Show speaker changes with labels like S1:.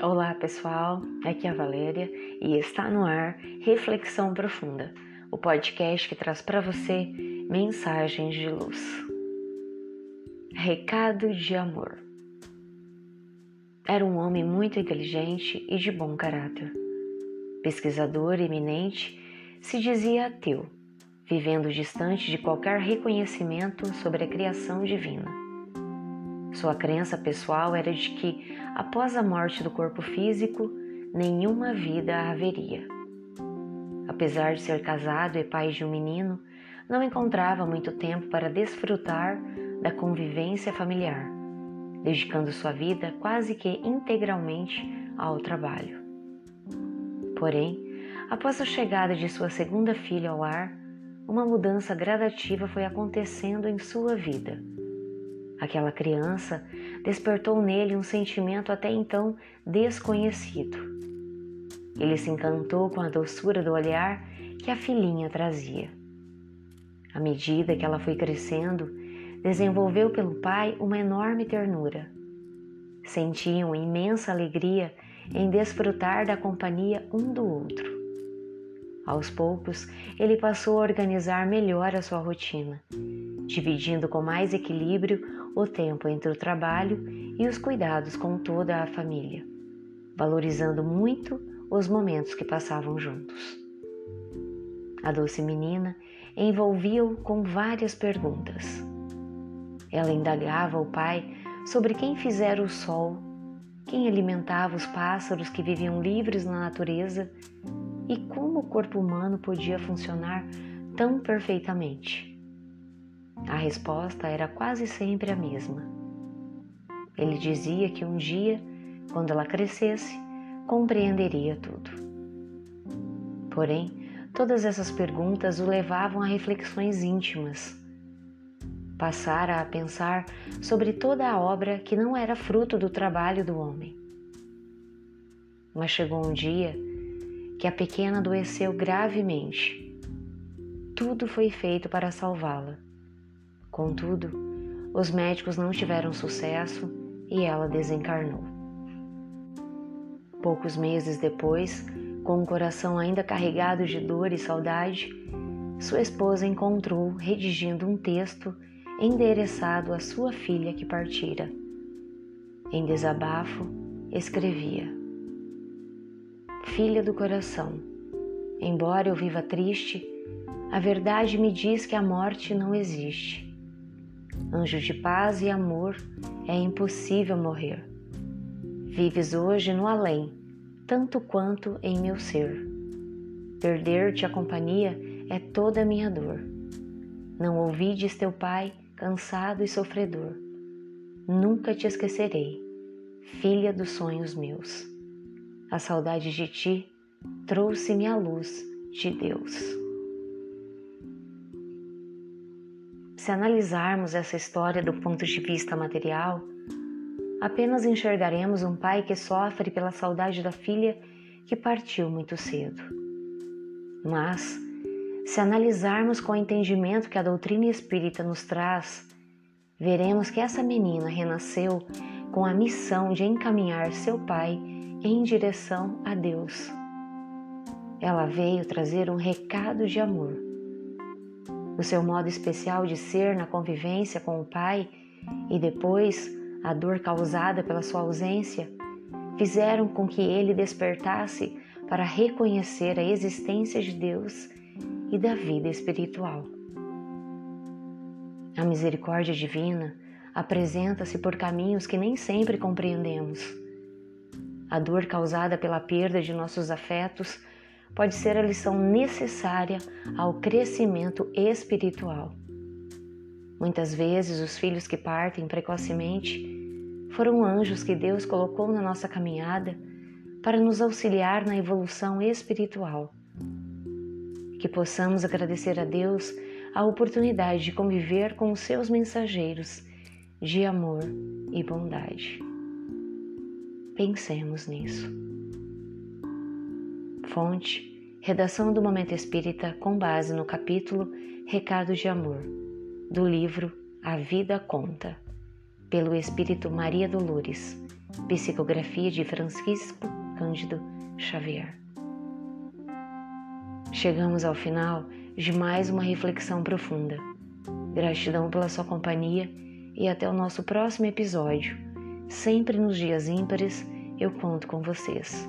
S1: Olá pessoal, aqui é a Valéria e está no ar Reflexão Profunda, o podcast que traz para você mensagens de luz. Recado de amor. Era um homem muito inteligente e de bom caráter. Pesquisador eminente, se dizia ateu, vivendo distante de qualquer reconhecimento sobre a criação divina. Sua crença pessoal era de que, após a morte do corpo físico, nenhuma vida haveria. Apesar de ser casado e pai de um menino, não encontrava muito tempo para desfrutar da convivência familiar, dedicando sua vida quase que integralmente ao trabalho. Porém, após a chegada de sua segunda filha ao lar, uma mudança gradativa foi acontecendo em sua vida Aquela criança despertou nele um sentimento até então desconhecido. Ele se encantou com a doçura do olhar que a filhinha trazia. À medida que ela foi crescendo, desenvolveu pelo pai uma enorme ternura. Sentiam imensa alegria em desfrutar da companhia um do outro. Aos poucos, ele passou a organizar melhor a sua rotina, dividindo com mais equilíbrio o tempo entre o trabalho e os cuidados com toda a família, valorizando muito os momentos que passavam juntos. A doce menina envolvia-o com várias perguntas. Ela indagava o pai sobre quem fizera o sol, quem alimentava os pássaros que viviam livres na natureza e como o corpo humano podia funcionar tão perfeitamente. A resposta era quase sempre a mesma. Ele dizia que um dia, quando ela crescesse, compreenderia tudo. Porém, todas essas perguntas o levavam a reflexões íntimas. Passara a pensar sobre toda a obra que não era fruto do trabalho do homem. Mas chegou um dia que a pequena adoeceu gravemente. Tudo foi feito para salvá-la Contudo, os médicos não tiveram sucesso e ela desencarnou. Poucos meses depois, com o coração ainda carregado de dor e saudade, sua esposa encontrou redigindo um texto endereçado à sua filha que partira. Em desabafo, escrevia: Filha do coração, embora eu viva triste, a verdade me diz que a morte não existe. Anjo de paz e amor, é impossível morrer. Vives hoje no além, tanto quanto em meu ser. Perder-te a companhia é toda a minha dor. Não ouvides teu pai, cansado e sofredor. Nunca te esquecerei, filha dos sonhos meus. A saudade de ti trouxe-me a luz de Deus. Se analisarmos essa história do ponto de vista material, apenas enxergaremos um pai que sofre pela saudade da filha que partiu muito cedo. Mas, se analisarmos com o entendimento que a doutrina espírita nos traz, veremos que essa menina renasceu com a missão de encaminhar seu pai em direção a Deus. Ela veio trazer um recado de amor o seu modo especial de ser na convivência com o pai e depois a dor causada pela sua ausência fizeram com que ele despertasse para reconhecer a existência de Deus e da vida espiritual. A misericórdia divina apresenta-se por caminhos que nem sempre compreendemos. A dor causada pela perda de nossos afetos pode ser a lição necessária ao crescimento espiritual. Muitas vezes, os filhos que partem precocemente foram anjos que Deus colocou na nossa caminhada para nos auxiliar na evolução espiritual. Que possamos agradecer a Deus a oportunidade de conviver com os seus mensageiros de amor e bondade. Pensemos nisso. Fonte: Redação do Momento Espírita com base no capítulo Recado de Amor, do livro A Vida Conta, pelo Espírito Maria Dolores, Psicografia de Francisco Cândido Xavier. Chegamos ao final de mais uma reflexão profunda. Gratidão pela sua companhia e até o nosso próximo episódio. Sempre nos dias ímpares eu conto com vocês.